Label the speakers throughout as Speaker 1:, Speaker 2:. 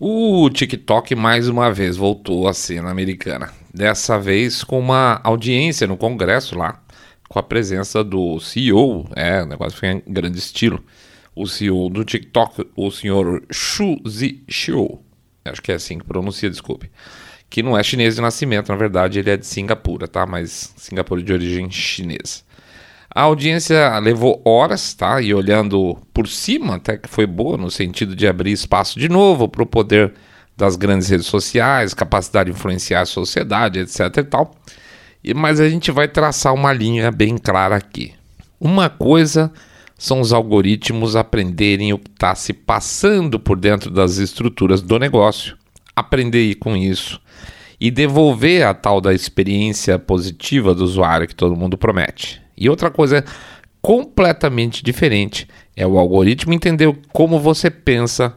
Speaker 1: O TikTok mais uma vez voltou à cena americana. Dessa vez com uma audiência no Congresso lá, com a presença do CEO, é, o negócio foi em grande estilo. O CEO do TikTok, o senhor Xu Zhixiu, acho que é assim que pronuncia, desculpe. Que não é chinês de nascimento, na verdade, ele é de Singapura, tá? Mas Singapura de origem chinesa. A audiência levou horas, tá? E olhando por cima, até que foi boa, no sentido de abrir espaço de novo para o poder das grandes redes sociais, capacidade de influenciar a sociedade, etc e tal. E, mas a gente vai traçar uma linha bem clara aqui. Uma coisa são os algoritmos aprenderem o que está se passando por dentro das estruturas do negócio, aprender com isso e devolver a tal da experiência positiva do usuário que todo mundo promete. E outra coisa completamente diferente é o algoritmo entender como você pensa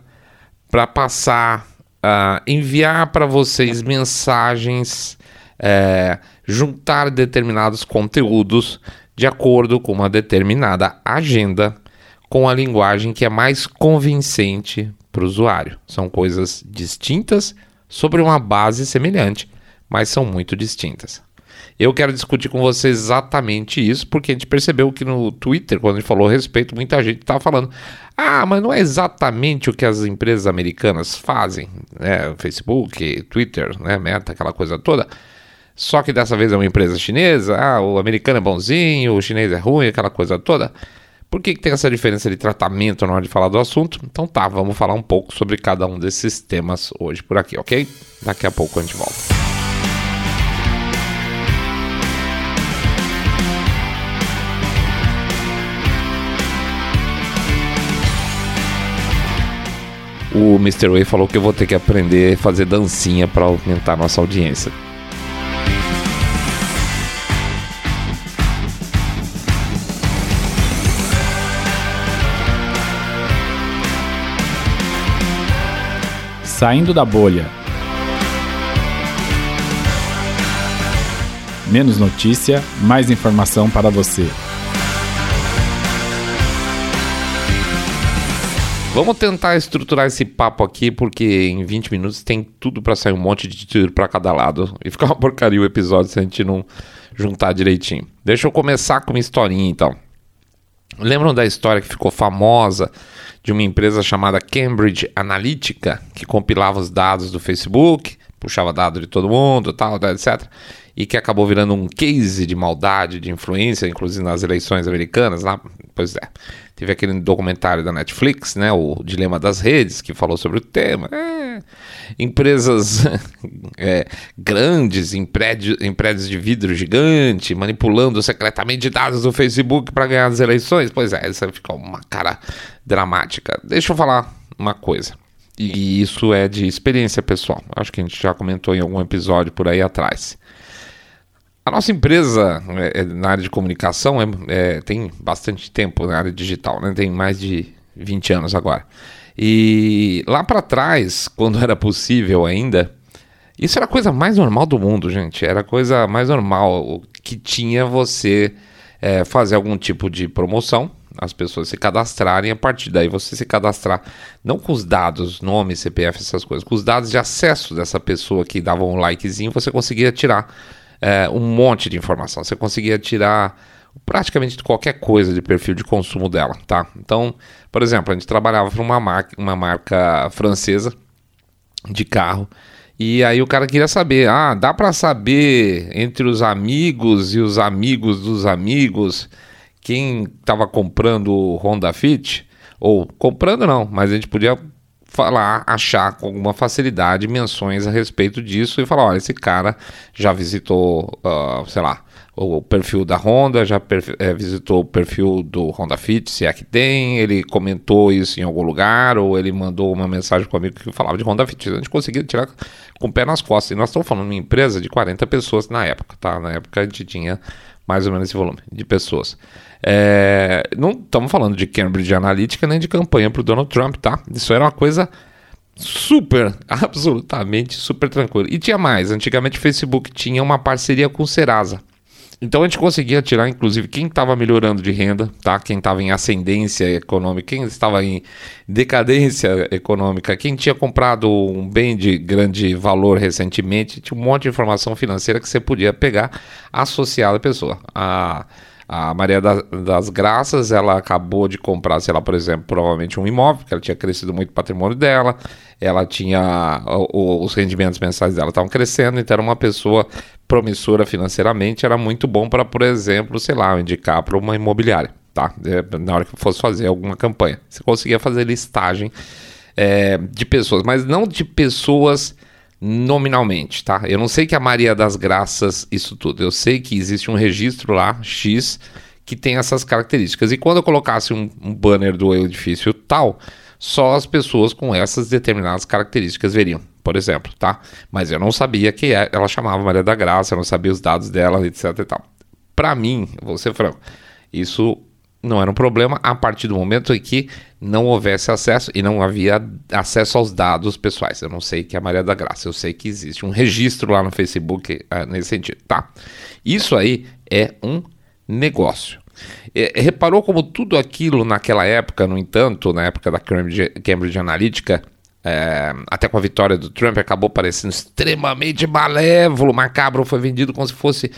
Speaker 1: para passar, uh, enviar para vocês mensagens, uh, juntar determinados conteúdos de acordo com uma determinada agenda com a linguagem que é mais convincente para o usuário. São coisas distintas sobre uma base semelhante, mas são muito distintas. Eu quero discutir com você exatamente isso, porque a gente percebeu que no Twitter, quando a gente falou a respeito, muita gente estava falando: ah, mas não é exatamente o que as empresas americanas fazem, né? Facebook, Twitter, né? Meta, aquela coisa toda. Só que dessa vez é uma empresa chinesa, ah, o americano é bonzinho, o chinês é ruim, aquela coisa toda. Por que, que tem essa diferença de tratamento na hora de falar do assunto? Então tá, vamos falar um pouco sobre cada um desses temas hoje por aqui, ok? Daqui a pouco a gente volta. O Mr. Way falou que eu vou ter que aprender a fazer dancinha para aumentar nossa audiência.
Speaker 2: Saindo da bolha. Menos notícia, mais informação para você.
Speaker 1: Vamos tentar estruturar esse papo aqui, porque em 20 minutos tem tudo para sair um monte de tiro para cada lado. E ficar uma porcaria o episódio se a gente não juntar direitinho. Deixa eu começar com uma historinha então. Lembram da história que ficou famosa de uma empresa chamada Cambridge Analytica, que compilava os dados do Facebook, puxava dados de todo mundo, tal, tal, etc. E que acabou virando um case de maldade, de influência, inclusive nas eleições americanas lá. Pois é. Teve aquele documentário da Netflix, né, o Dilema das Redes, que falou sobre o tema. É, empresas é, grandes, em, prédio, em prédios de vidro gigante, manipulando secretamente dados do Facebook para ganhar as eleições. Pois é, isso ficou uma cara dramática. Deixa eu falar uma coisa. E isso é de experiência pessoal. Acho que a gente já comentou em algum episódio por aí atrás. A nossa empresa é, é, na área de comunicação é, é, tem bastante tempo na área digital, né? tem mais de 20 anos agora. E lá para trás, quando era possível ainda, isso era a coisa mais normal do mundo, gente. Era a coisa mais normal que tinha você é, fazer algum tipo de promoção, as pessoas se cadastrarem, a partir daí você se cadastrar, não com os dados, nome, CPF, essas coisas, com os dados de acesso dessa pessoa que dava um likezinho, você conseguia tirar é, um monte de informação. Você conseguia tirar praticamente qualquer coisa de perfil de consumo dela, tá? Então, por exemplo, a gente trabalhava para uma marca, uma marca francesa de carro e aí o cara queria saber, ah, dá para saber entre os amigos e os amigos dos amigos quem estava comprando o Honda Fit? Ou comprando não, mas a gente podia falar, achar com alguma facilidade menções a respeito disso e falar, olha, esse cara já visitou, uh, sei lá, o perfil da Honda, já é, visitou o perfil do Honda Fit, se é que tem, ele comentou isso em algum lugar, ou ele mandou uma mensagem para o amigo que falava de Honda Fit. A gente conseguia tirar com o pé nas costas. E nós estamos falando de uma empresa de 40 pessoas na época, tá? Na época a gente tinha mais ou menos esse volume de pessoas. É, não estamos falando de Cambridge Analytica nem de campanha para o Donald Trump, tá? Isso era uma coisa super, absolutamente super tranquila. E tinha mais. Antigamente o Facebook tinha uma parceria com o Serasa. Então a gente conseguia tirar, inclusive, quem estava melhorando de renda, tá? Quem estava em ascendência econômica, quem estava em decadência econômica, quem tinha comprado um bem de grande valor recentemente, tinha um monte de informação financeira que você podia pegar associada à pessoa. A a Maria das Graças, ela acabou de comprar, sei lá, por exemplo, provavelmente um imóvel, porque ela tinha crescido muito o patrimônio dela, ela tinha. O, os rendimentos mensais dela estavam crescendo, então era uma pessoa promissora financeiramente, era muito bom para, por exemplo, sei lá, indicar para uma imobiliária, tá? É, na hora que fosse fazer alguma campanha. Você conseguia fazer listagem é, de pessoas, mas não de pessoas nominalmente, tá? Eu não sei que a Maria das Graças, isso tudo. Eu sei que existe um registro lá, X, que tem essas características. E quando eu colocasse um, um banner do edifício tal, só as pessoas com essas determinadas características veriam, por exemplo, tá? Mas eu não sabia que é, ela chamava Maria da Graça, eu não sabia os dados dela, etc e tal. Para mim, vou ser franco, isso não era um problema a partir do momento em que não houvesse acesso e não havia acesso aos dados pessoais. Eu não sei que é a Maria da Graça, eu sei que existe um registro lá no Facebook uh, nesse sentido, tá? Isso aí é um negócio. É, reparou como tudo aquilo naquela época, no entanto, na época da Cambridge, Cambridge Analytica, é, até com a vitória do Trump, acabou parecendo extremamente malévolo, macabro, foi vendido como se fosse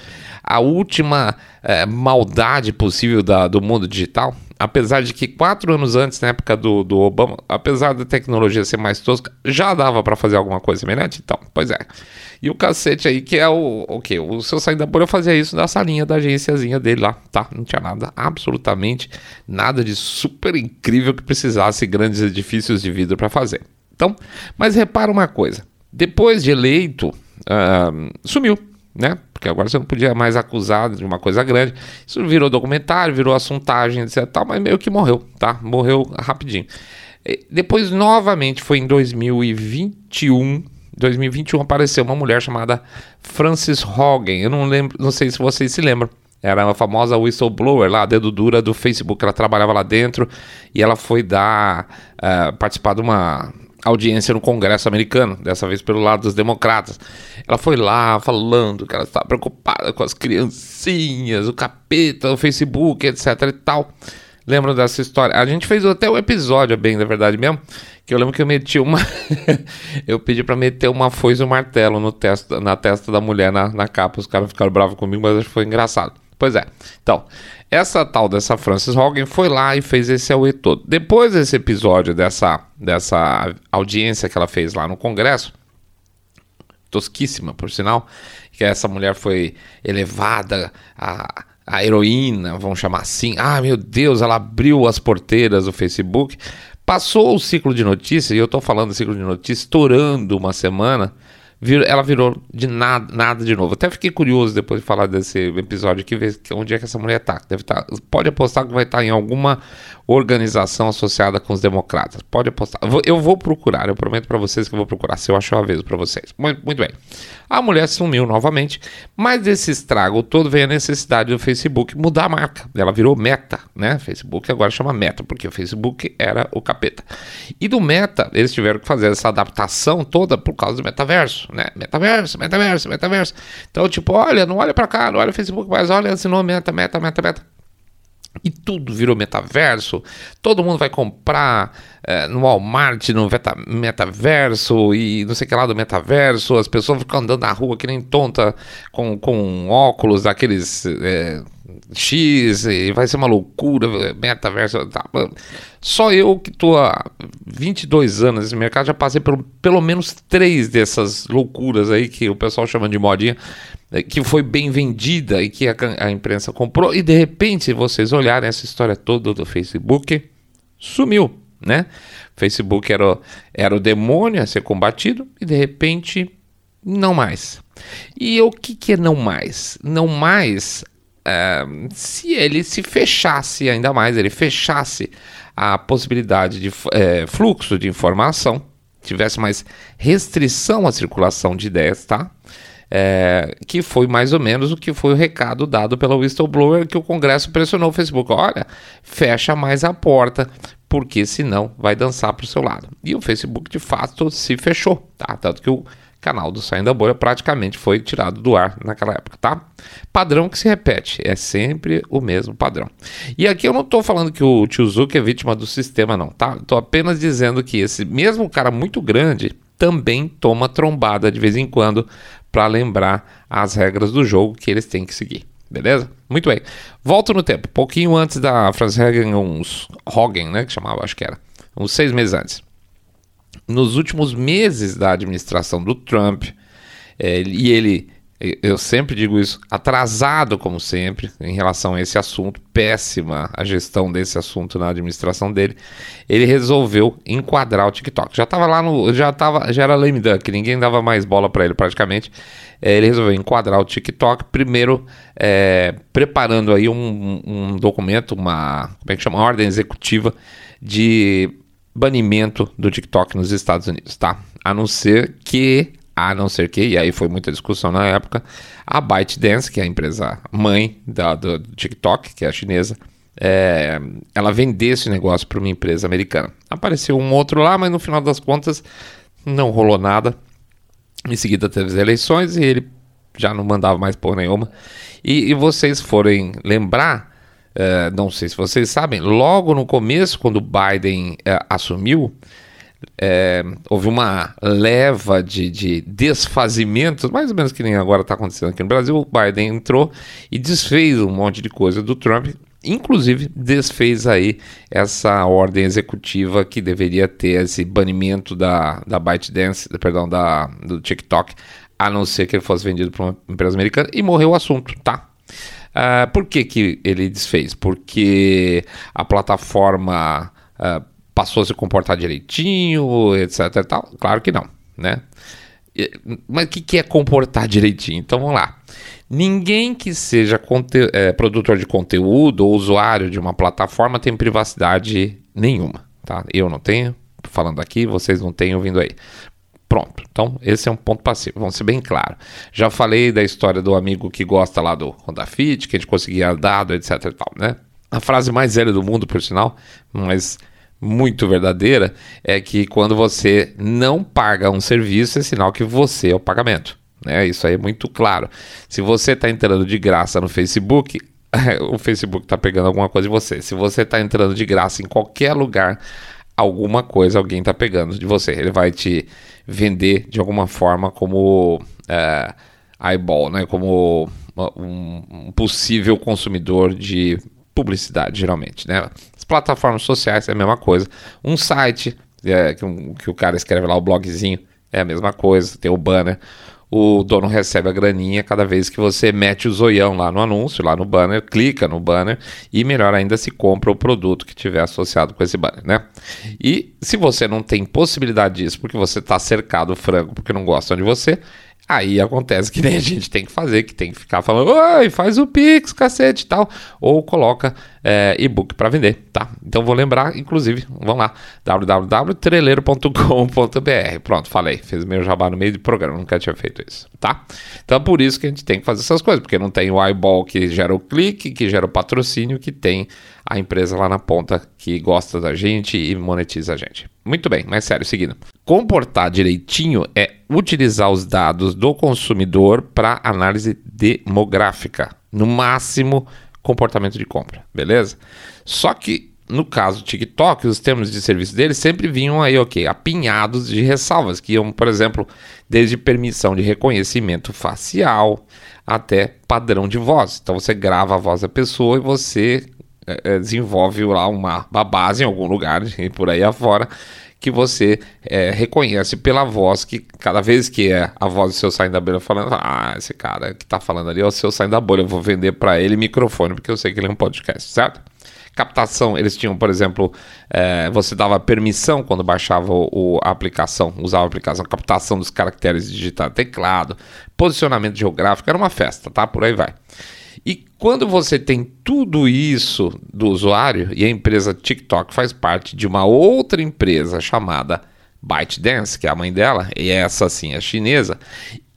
Speaker 1: a última é, maldade possível da, do mundo digital. Apesar de que quatro anos antes, na época do, do Obama, apesar da tecnologia ser mais tosca, já dava para fazer alguma coisa semelhante. Então, pois é. E o cacete aí, que é o, o que? O seu sair da bolha fazia isso na salinha da agênciazinha dele lá, tá? Não tinha nada, absolutamente nada de super incrível que precisasse grandes edifícios de vidro para fazer. Então, mas repara uma coisa: depois de eleito, uh, sumiu, né? Porque agora você não podia mais acusar de uma coisa grande. Isso virou documentário, virou assuntagem, etc. Tal, mas meio que morreu, tá? Morreu rapidinho. E depois, novamente, foi em 2021. 2021 apareceu uma mulher chamada Frances Hogan. Eu não lembro, não sei se vocês se lembram. Era a famosa whistleblower lá, dedo dura do Facebook. Ela trabalhava lá dentro e ela foi dar uh, participar de uma audiência no Congresso americano, dessa vez pelo lado dos democratas. Ela foi lá falando que ela estava preocupada com as criancinhas, o capeta, o Facebook, etc e tal. Lembram dessa história? A gente fez até um episódio, bem da verdade mesmo, que eu lembro que eu meti uma. eu pedi para meter uma foice e um martelo no testo, na testa da mulher na, na capa. Os caras ficaram bravos comigo, mas acho que foi engraçado. Pois é. Então, essa tal dessa Frances Hogan foi lá e fez esse auê todo. Depois desse episódio, dessa, dessa audiência que ela fez lá no Congresso, tosquíssima, por sinal, que essa mulher foi elevada a, a heroína, vamos chamar assim. Ah, meu Deus, ela abriu as porteiras do Facebook. Passou o ciclo de notícias, e eu estou falando do ciclo de notícias, estourando uma semana vir, ela virou de nada, nada de novo. Até fiquei curioso depois de falar desse episódio aqui, ver onde é que essa mulher tá. Deve. Tá, pode apostar que vai estar tá em alguma organização associada com os democratas. Pode apostar. Eu vou procurar, eu prometo para vocês que eu vou procurar, se eu achar uma vez para vocês. Muito, muito bem. A mulher sumiu novamente, mas desse estrago todo veio a necessidade do Facebook mudar a marca. Ela virou Meta, né? Facebook agora chama Meta, porque o Facebook era o capeta. E do Meta, eles tiveram que fazer essa adaptação toda por causa do metaverso, né? Metaverso, metaverso, metaverso. Então, tipo, olha, não olha para cá, não olha o Facebook, mas olha, assinou Meta, Meta, Meta, Meta e tudo virou metaverso. Todo mundo vai comprar é, no Walmart, no meta, metaverso e não sei o que lá do metaverso. As pessoas ficam andando na rua que nem tonta com, com óculos daqueles é, X e vai ser uma loucura. Metaverso. Tá. Só eu que estou há 22 anos nesse mercado já passei por pelo menos três dessas loucuras aí que o pessoal chama de modinha. É, que foi bem vendida e que a, a imprensa comprou, e de repente, vocês olharem essa história toda do Facebook, sumiu, né? Facebook era, era o demônio a ser combatido e de repente não mais. E o que, que é não mais? Não mais uh, se ele se fechasse ainda mais, ele fechasse a possibilidade de uh, fluxo de informação, tivesse mais restrição à circulação de ideias, tá? É, que foi mais ou menos o que foi o recado dado pela whistleblower que o Congresso pressionou o Facebook. Olha, fecha mais a porta, porque senão vai dançar para o seu lado. E o Facebook de fato se fechou, tá? Tanto que o canal do Saindo da Bolha praticamente foi tirado do ar naquela época, tá? Padrão que se repete, é sempre o mesmo padrão. E aqui eu não estou falando que o tio Zuck é vítima do sistema, não, tá? Estou apenas dizendo que esse mesmo cara muito grande também toma trombada de vez em quando para lembrar as regras do jogo que eles têm que seguir. Beleza? Muito bem. Volto no tempo. Pouquinho antes da Franz Hagen, uns Hogan, né? Que chamava, acho que era. Uns seis meses antes. Nos últimos meses da administração do Trump, é, e ele eu sempre digo isso, atrasado como sempre em relação a esse assunto, péssima a gestão desse assunto na administração dele. Ele resolveu enquadrar o TikTok. Já estava lá no, já tava, já era lame duck, ninguém dava mais bola para ele praticamente. É, ele resolveu enquadrar o TikTok primeiro é, preparando aí um, um documento, uma como é que chama, uma ordem executiva de banimento do TikTok nos Estados Unidos, tá? A não ser que a não ser que, e aí foi muita discussão na época, a ByteDance, que é a empresa mãe da, do, TikTok, que é a chinesa, é, ela vendesse o negócio para uma empresa americana. Apareceu um outro lá, mas no final das contas não rolou nada. Em seguida teve as eleições e ele já não mandava mais por nenhuma. E, e vocês forem lembrar, é, não sei se vocês sabem, logo no começo, quando Biden é, assumiu, é, houve uma leva de, de desfazimentos, mais ou menos que nem agora está acontecendo aqui no Brasil. O Biden entrou e desfez um monte de coisa do Trump, inclusive desfez aí essa ordem executiva que deveria ter esse banimento da, da ByteDance, perdão, da, do TikTok, a não ser que ele fosse vendido para uma empresa americana e morreu o assunto, tá? Uh, por que, que ele desfez? Porque a plataforma uh, passou a se comportar direitinho, etc tal? Claro que não, né? Mas o que, que é comportar direitinho? Então vamos lá. Ninguém que seja é, produtor de conteúdo ou usuário de uma plataforma tem privacidade nenhuma, tá? Eu não tenho, falando aqui, vocês não têm ouvindo aí. Pronto. Então, esse é um ponto passivo. Vamos ser bem claro. Já falei da história do amigo que gosta lá do Honda Fit, que a gente conseguia dado, etc e tal, né? A frase mais velha do mundo, por sinal, mas muito verdadeira é que quando você não paga um serviço, é sinal que você é o pagamento. Né? Isso aí é muito claro. Se você está entrando de graça no Facebook, o Facebook está pegando alguma coisa de você. Se você está entrando de graça em qualquer lugar, alguma coisa alguém está pegando de você. Ele vai te vender de alguma forma como é, eyeball, né? como um, possível consumidor de publicidade, geralmente, né? As plataformas sociais é a mesma coisa. Um site, é, que, que o cara escreve lá o blogzinho, é a mesma coisa, tem o banner. O dono recebe a graninha cada vez que você mete o zoião lá no anúncio, lá no banner, clica no banner e melhor ainda se compra o produto que tiver associado com esse banner, né? E se você não tem possibilidade disso porque você está cercado frango porque não gostam de você, Aí acontece que nem a gente tem que fazer, que tem que ficar falando, oi, faz o Pix, cacete e tal, ou coloca é, e-book para vender, tá? Então vou lembrar, inclusive, vamos lá, www.treleiro.com.br. Pronto, falei, fez meu jabá no meio do programa, nunca tinha feito isso, tá? Então é por isso que a gente tem que fazer essas coisas, porque não tem o eyeball que gera o clique, que gera o patrocínio, que tem a empresa lá na ponta que gosta da gente e monetiza a gente. Muito bem, mas sério, seguindo. Comportar direitinho é utilizar os dados do consumidor para análise demográfica. No máximo, comportamento de compra, beleza? Só que no caso do TikTok, os termos de serviço deles sempre vinham aí, ok, apinhados de ressalvas, que iam, por exemplo, desde permissão de reconhecimento facial até padrão de voz. Então você grava a voz da pessoa e você é, desenvolve lá uma, uma base em algum lugar por aí afora que você é, reconhece pela voz que cada vez que é a voz do seu saindo da bolha falando, ah, esse cara que tá falando ali é o seu saindo da bolha, eu vou vender para ele microfone porque eu sei que ele é um podcast, certo? Captação, eles tinham, por exemplo, é, você dava permissão quando baixava o, a aplicação, usava a aplicação, captação dos caracteres digitais, teclado, posicionamento geográfico, era uma festa, tá? Por aí vai. E quando você tem tudo isso do usuário e a empresa TikTok faz parte de uma outra empresa chamada ByteDance, que é a mãe dela, e essa sim é chinesa,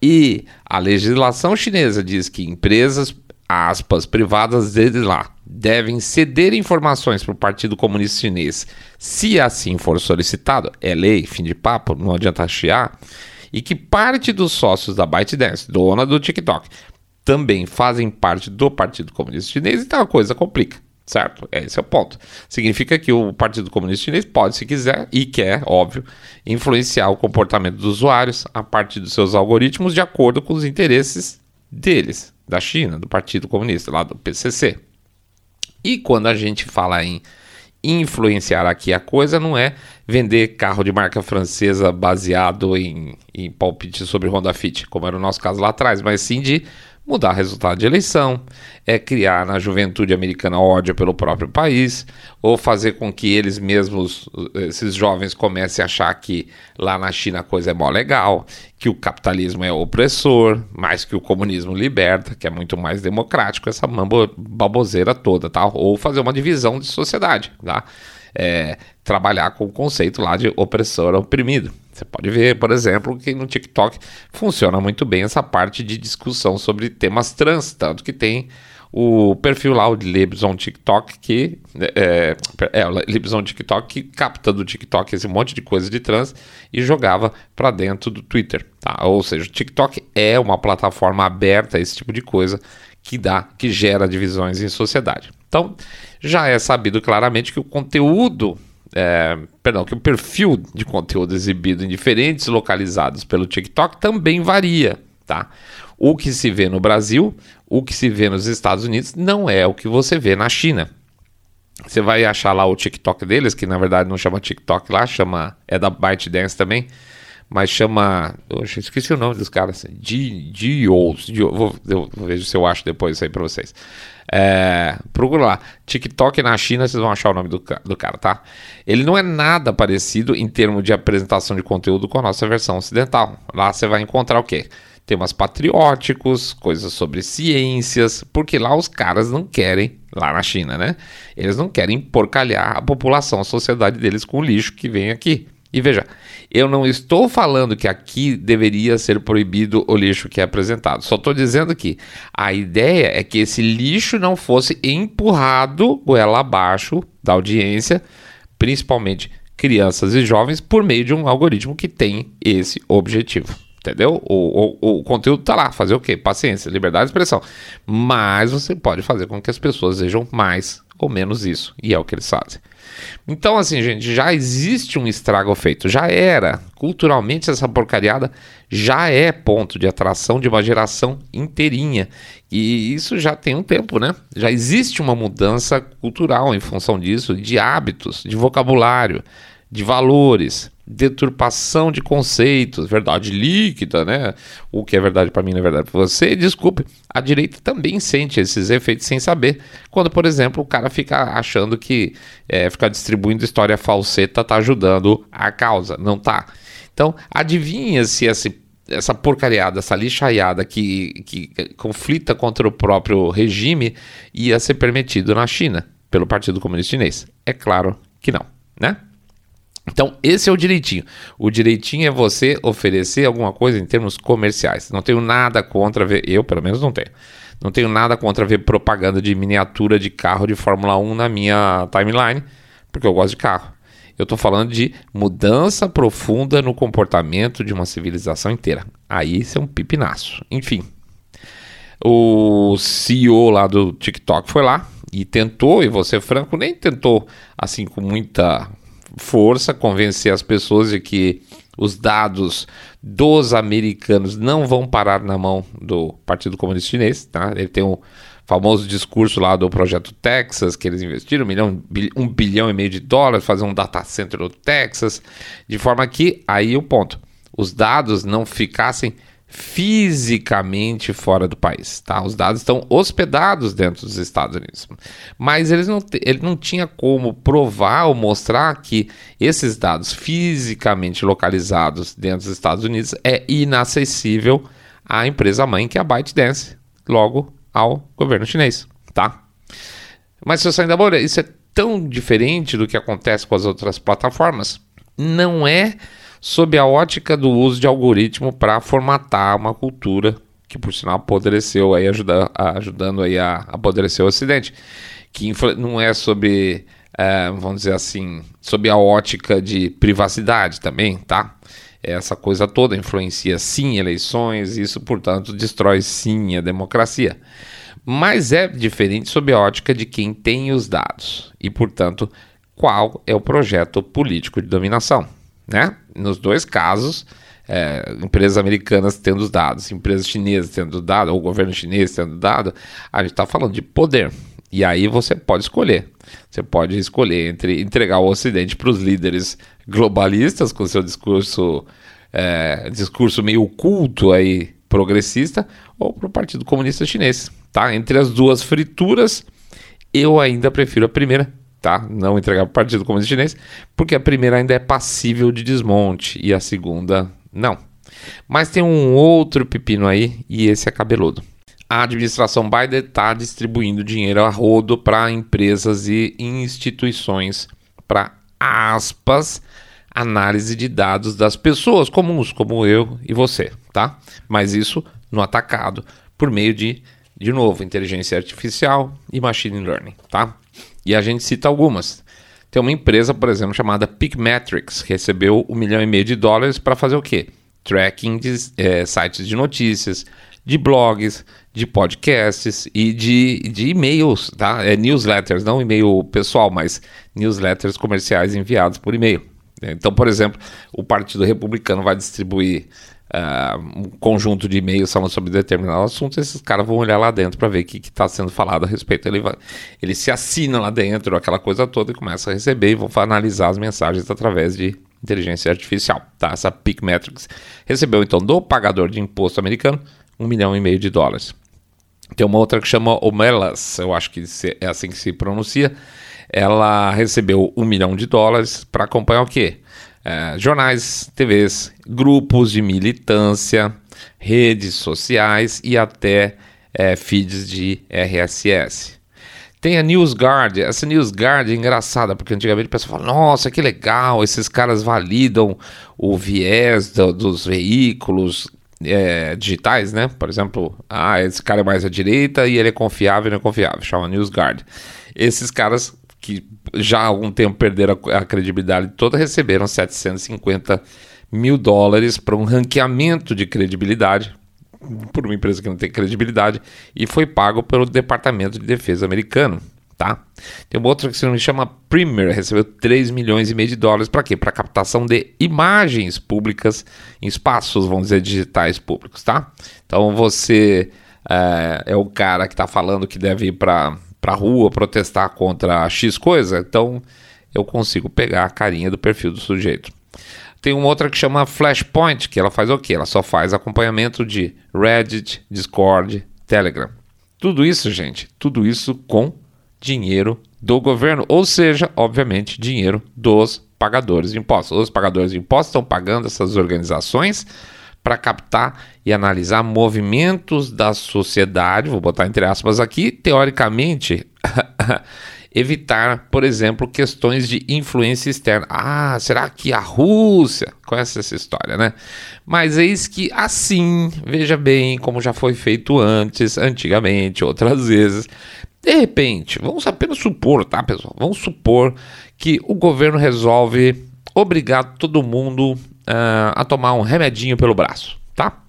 Speaker 1: e a legislação chinesa diz que empresas aspas privadas desde lá devem ceder informações para o Partido Comunista Chinês, se assim for solicitado, é lei, fim de papo, não adianta chiar. e que parte dos sócios da ByteDance, dona do TikTok, também fazem parte do Partido Comunista Chinês, então a coisa complica certo? Esse é o ponto. Significa que o Partido Comunista Chinês pode, se quiser, e quer, óbvio, influenciar o comportamento dos usuários a partir dos seus algoritmos de acordo com os interesses deles, da China, do Partido Comunista, lá do PCC. E quando a gente fala em influenciar aqui a coisa, não é vender carro de marca francesa baseado em, em palpite sobre Honda Fit, como era o nosso caso lá atrás, mas sim de mudar resultado de eleição, é criar na juventude americana ódio pelo próprio país, ou fazer com que eles mesmos, esses jovens, comecem a achar que lá na China a coisa é mó legal, que o capitalismo é opressor, mais que o comunismo liberta, que é muito mais democrático, essa mambo, baboseira toda, tá? Ou fazer uma divisão de sociedade, tá? É, trabalhar com o conceito lá de opressor oprimido. Você pode ver, por exemplo, que no TikTok funciona muito bem essa parte de discussão sobre temas trans, tanto que tem o perfil lá, o Libson TikTok, que é, é, o Libson TikTok que capta do TikTok esse monte de coisa de trans e jogava para dentro do Twitter, tá? Ou seja, o TikTok é uma plataforma aberta a esse tipo de coisa que dá, que gera divisões em sociedade. Então, já é sabido claramente que o conteúdo é, perdão, que o perfil de conteúdo exibido em diferentes localizados pelo TikTok também varia, tá? O que se vê no Brasil, o que se vê nos Estados Unidos, não é o que você vê na China. Você vai achar lá o TikTok deles, que na verdade não chama TikTok lá, chama é da ByteDance também, mas chama, eu esqueci o nome dos caras, Gios, vou, eu ver se eu acho depois isso aí para vocês. É, procura lá, TikTok na China, vocês vão achar o nome do, do cara, tá? Ele não é nada parecido em termos de apresentação de conteúdo com a nossa versão ocidental. Lá você vai encontrar o quê? Temas patrióticos, coisas sobre ciências, porque lá os caras não querem, lá na China, né? Eles não querem porcalhar a população, a sociedade deles com o lixo que vem aqui. E veja, eu não estou falando que aqui deveria ser proibido o lixo que é apresentado. Só estou dizendo que a ideia é que esse lixo não fosse empurrado goela abaixo da audiência, principalmente crianças e jovens, por meio de um algoritmo que tem esse objetivo. Entendeu? O, o, o conteúdo está lá. Fazer o quê? Paciência, liberdade de expressão. Mas você pode fazer com que as pessoas vejam mais ou menos isso. E é o que eles fazem. Então, assim, gente, já existe um estrago feito. Já era. Culturalmente, essa porcariada já é ponto de atração de uma geração inteirinha. E isso já tem um tempo, né? Já existe uma mudança cultural em função disso, de hábitos, de vocabulário, de valores deturpação de conceitos, verdade líquida, né? O que é verdade para mim não é verdade para você. Desculpe, a direita também sente esses efeitos sem saber. Quando, por exemplo, o cara fica achando que é, ficar distribuindo história falseta tá ajudando a causa. Não tá. Então, adivinha se esse essa porcariada, essa lixaiada que, que conflita contra o próprio regime ia ser permitido na China pelo Partido Comunista Chinês? É claro que não, né? Então, esse é o direitinho. O direitinho é você oferecer alguma coisa em termos comerciais. Não tenho nada contra ver, eu pelo menos não tenho. Não tenho nada contra ver propaganda de miniatura de carro de Fórmula 1 na minha timeline, porque eu gosto de carro. Eu estou falando de mudança profunda no comportamento de uma civilização inteira. Aí isso é um pipinaço. Enfim, o CEO lá do TikTok foi lá e tentou, e você franco, nem tentou assim com muita força convencer as pessoas de que os dados dos americanos não vão parar na mão do Partido Comunista Chinês. Tá? Ele tem o famoso discurso lá do projeto Texas, que eles investiram um, milhão, um bilhão e meio de dólares, fazer um data center no Texas, de forma que, aí o ponto, os dados não ficassem fisicamente fora do país, tá? Os dados estão hospedados dentro dos Estados Unidos, mas eles não, ele não tinha como provar ou mostrar que esses dados fisicamente localizados dentro dos Estados Unidos é inacessível à empresa mãe que é a ByteDance, logo ao governo chinês, tá? Mas se você ainda olha, isso é tão diferente do que acontece com as outras plataformas, não é sob a ótica do uso de algoritmo para formatar uma cultura que por sinal apodreceu aí ajuda, ajudando aí a apodrecer o Ocidente, que não é sobre é, vamos dizer assim, sob a ótica de privacidade também, tá? essa coisa toda influencia sim eleições, isso, portanto, destrói sim a democracia. Mas é diferente sob a ótica de quem tem os dados e, portanto, qual é o projeto político de dominação. Né? Nos dois casos, é, empresas americanas tendo os dados, empresas chinesas tendo dados, ou governo chinês tendo dado, a gente está falando de poder. E aí você pode escolher. Você pode escolher entre entregar o Ocidente para os líderes globalistas com seu discurso, é, discurso meio culto aí progressista, ou para o Partido Comunista Chinês. Tá? Entre as duas frituras, eu ainda prefiro a primeira, tá? Não entregar para o Partido Comunista Chinês, porque a primeira ainda é passível de desmonte e a segunda não. Mas tem um outro pepino aí e esse é cabeludo. A administração Biden está distribuindo dinheiro a rodo para empresas e instituições para aspas análise de dados das pessoas comuns como eu e você, tá? Mas isso no atacado por meio de de novo inteligência artificial e machine learning, tá? E a gente cita algumas. Tem uma empresa, por exemplo, chamada Metrics, que recebeu um milhão e meio de dólares para fazer o quê? Tracking de é, sites de notícias, de blogs, de podcasts e de, de e-mails, tá? É newsletters, não e-mail pessoal, mas newsletters comerciais enviados por e-mail. Então, por exemplo, o Partido Republicano vai distribuir uh, um conjunto de e-mails falando sobre determinado assunto, esses caras vão olhar lá dentro para ver o que está sendo falado a respeito. Ele, vai, ele se assina lá dentro, aquela coisa toda, e começa a receber e vão analisar as mensagens através de inteligência artificial. Tá? Essa Peak Metrics recebeu então do pagador de imposto americano um milhão e meio de dólares. Tem uma outra que chama Omelas, eu acho que é assim que se pronuncia. Ela recebeu um milhão de dólares para acompanhar o quê? É, jornais, TVs, grupos de militância, redes sociais e até é, feeds de RSS. Tem a NewsGuard. Essa NewsGuard é engraçada, porque antigamente o pessoal fala: nossa, que legal, esses caras validam o viés do, dos veículos é, digitais, né? Por exemplo, ah, esse cara é mais à direita e ele é confiável e não é confiável. Chama NewsGuard. Esses caras que já há algum tempo perderam a, a credibilidade toda, receberam 750 mil dólares para um ranqueamento de credibilidade por uma empresa que não tem credibilidade e foi pago pelo Departamento de Defesa americano. Tá? Tem uma outra que se chama Premier, recebeu 3 milhões e meio de dólares para quê? Para captação de imagens públicas em espaços, vamos dizer, digitais públicos, tá? Então você é, é o cara que está falando que deve ir para pra rua protestar contra X coisa, então eu consigo pegar a carinha do perfil do sujeito. Tem uma outra que chama Flashpoint, que ela faz o quê? Ela só faz acompanhamento de Reddit, Discord, Telegram. Tudo isso, gente, tudo isso com dinheiro do governo, ou seja, obviamente, dinheiro dos pagadores de impostos. Os pagadores de impostos estão pagando essas organizações para captar e analisar movimentos da sociedade, vou botar entre aspas aqui, teoricamente, evitar, por exemplo, questões de influência externa. Ah, será que a Rússia conhece essa história, né? Mas eis que assim, veja bem, como já foi feito antes, antigamente, outras vezes, de repente, vamos apenas supor, tá, pessoal? Vamos supor que o governo resolve obrigar todo mundo uh, a tomar um remedinho pelo braço, tá?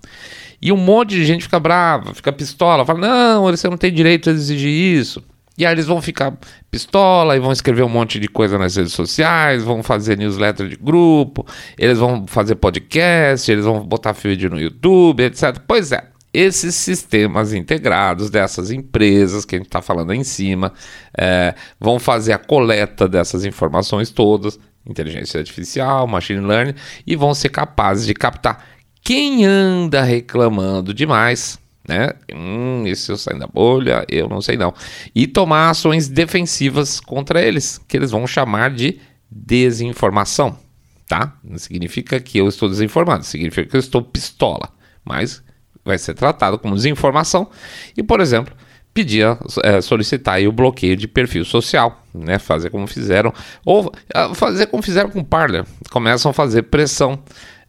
Speaker 1: E um monte de gente fica brava, fica pistola, fala: não, você não tem direito a exigir isso. E aí eles vão ficar pistola e vão escrever um monte de coisa nas redes sociais, vão fazer newsletter de grupo, eles vão fazer podcast, eles vão botar vídeo no YouTube, etc. Pois é, esses sistemas integrados dessas empresas que a gente está falando aí em cima é, vão fazer a coleta dessas informações todas inteligência artificial, machine learning, e vão ser capazes de captar quem anda reclamando demais, né? Hum, isso eu saio da bolha, eu não sei não. E tomar ações defensivas contra eles, que eles vão chamar de desinformação, tá? Não significa que eu estou desinformado, significa que eu estou pistola, mas vai ser tratado como desinformação. E, por exemplo, pedia, é, solicitar o bloqueio de perfil social, né? Fazer como fizeram, ou fazer como fizeram com o Parler. Começam a fazer pressão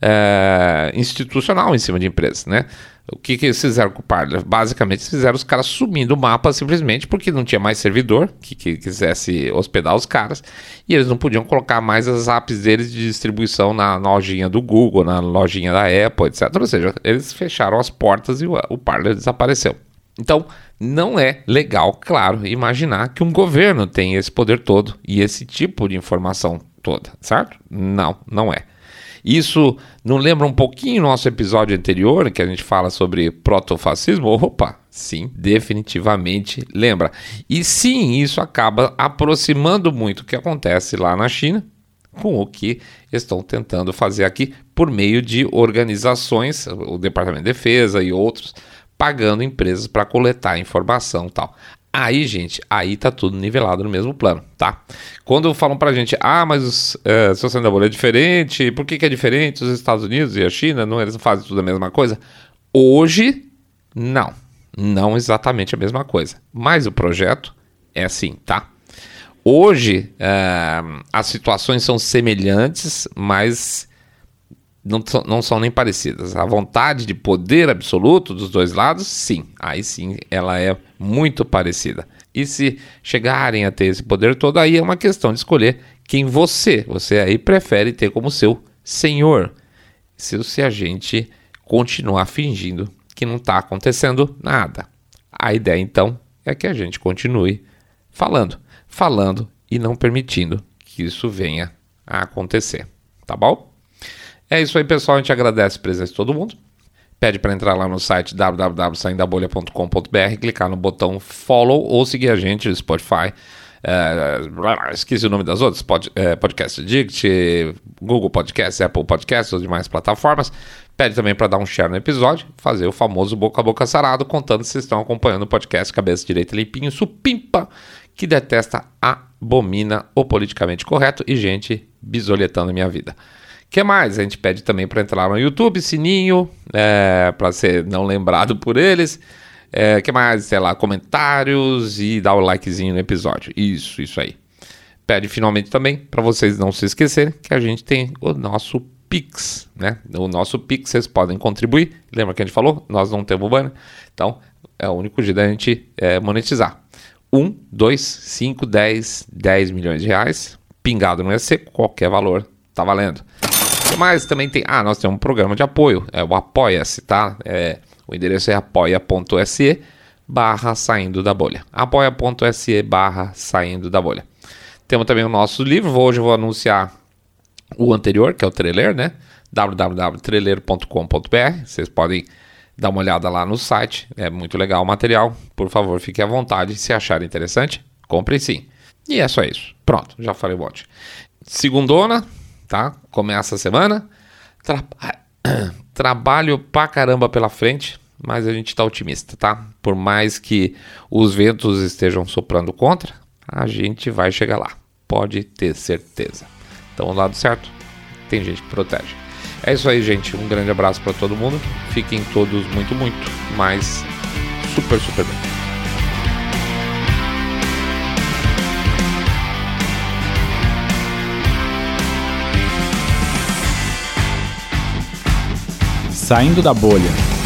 Speaker 1: é, institucional em cima de empresas, né? O que, que eles fizeram com o Parler? Basicamente, fizeram os caras sumindo o mapa simplesmente porque não tinha mais servidor que, que, quisesse hospedar os caras e eles não podiam colocar mais as apps deles de distribuição na lojinha do Google, na lojinha da Apple, etc. Ou seja, eles fecharam as portas e o, o Parler desapareceu. Então, não é legal, claro, imaginar que um governo tem esse poder todo e esse tipo de informação toda, certo? Não, não é. Isso não lembra um pouquinho nosso episódio anterior, que a gente fala sobre protofascismo? Opa, sim, definitivamente lembra. E sim, isso acaba aproximando muito o que acontece lá na China com o que estão tentando fazer aqui por meio de organizações, o Departamento de Defesa e outros, pagando empresas para coletar informação tal. Aí, gente, aí tá tudo nivelado no mesmo plano, tá? Quando falam pra gente, ah, mas é, a situação da bolha é diferente, por que, que é diferente os Estados Unidos e a China? Não, eles fazem tudo a mesma coisa? Hoje, não. Não exatamente a mesma coisa. Mas o projeto é assim, tá? Hoje, é, as situações são semelhantes, mas não, não são nem parecidas. A vontade de poder absoluto dos dois lados, sim, aí sim ela é muito parecida. E se chegarem a ter esse poder todo, aí é uma questão de escolher quem você, você aí prefere ter como seu senhor. Se, se a gente continuar fingindo que não está acontecendo nada. A ideia então é que a gente continue falando, falando e não permitindo que isso venha a acontecer. Tá bom? É isso aí, pessoal. A gente agradece a presença de todo mundo. Pede para entrar lá no site www.saindabolha.com.br, clicar no botão follow ou seguir a gente no Spotify. É, esqueci o nome das outras: Pod, é, Podcast Addict, Google Podcast, Apple Podcast, ou demais plataformas. Pede também para dar um share no episódio, fazer o famoso boca a boca sarado, contando se estão acompanhando o podcast Cabeça Direita Limpinho, supimpa, que detesta, abomina o politicamente correto e gente bisoletando a minha vida que mais? A gente pede também para entrar no YouTube, sininho, é, para ser não lembrado por eles. É, que mais? Sei lá, comentários e dar o likezinho no episódio. Isso, isso aí. Pede finalmente também para vocês não se esquecerem que a gente tem o nosso Pix, né? O nosso Pix vocês podem contribuir. Lembra que a gente falou? Nós não temos banner. Então é o único jeito da gente é, monetizar. 1, 2, 5, 10, 10 milhões de reais. Pingado no EC, qualquer valor tá valendo mais também tem. Ah, nós temos um programa de apoio, é o Apoia-se, tá? É, o endereço é apoia.se barra saindo da bolha. apoia.se barra saindo da bolha. Temos também o nosso livro. Hoje eu vou anunciar o anterior, que é o trailer, né? www.trailer.com.br. Vocês podem dar uma olhada lá no site. É muito legal o material. Por favor, fique à vontade. Se achar interessante, compre sim. E é só isso. Pronto, já falei um monte. Segundona, tá? Começa a semana. Tra... Trabalho pra caramba pela frente, mas a gente tá otimista, tá? Por mais que os ventos estejam soprando contra, a gente vai chegar lá. Pode ter certeza. Então, do lado certo, tem gente que protege. É isso aí, gente. Um grande abraço para todo mundo. Fiquem todos muito, muito, mas super, super bem.
Speaker 2: Saindo da bolha.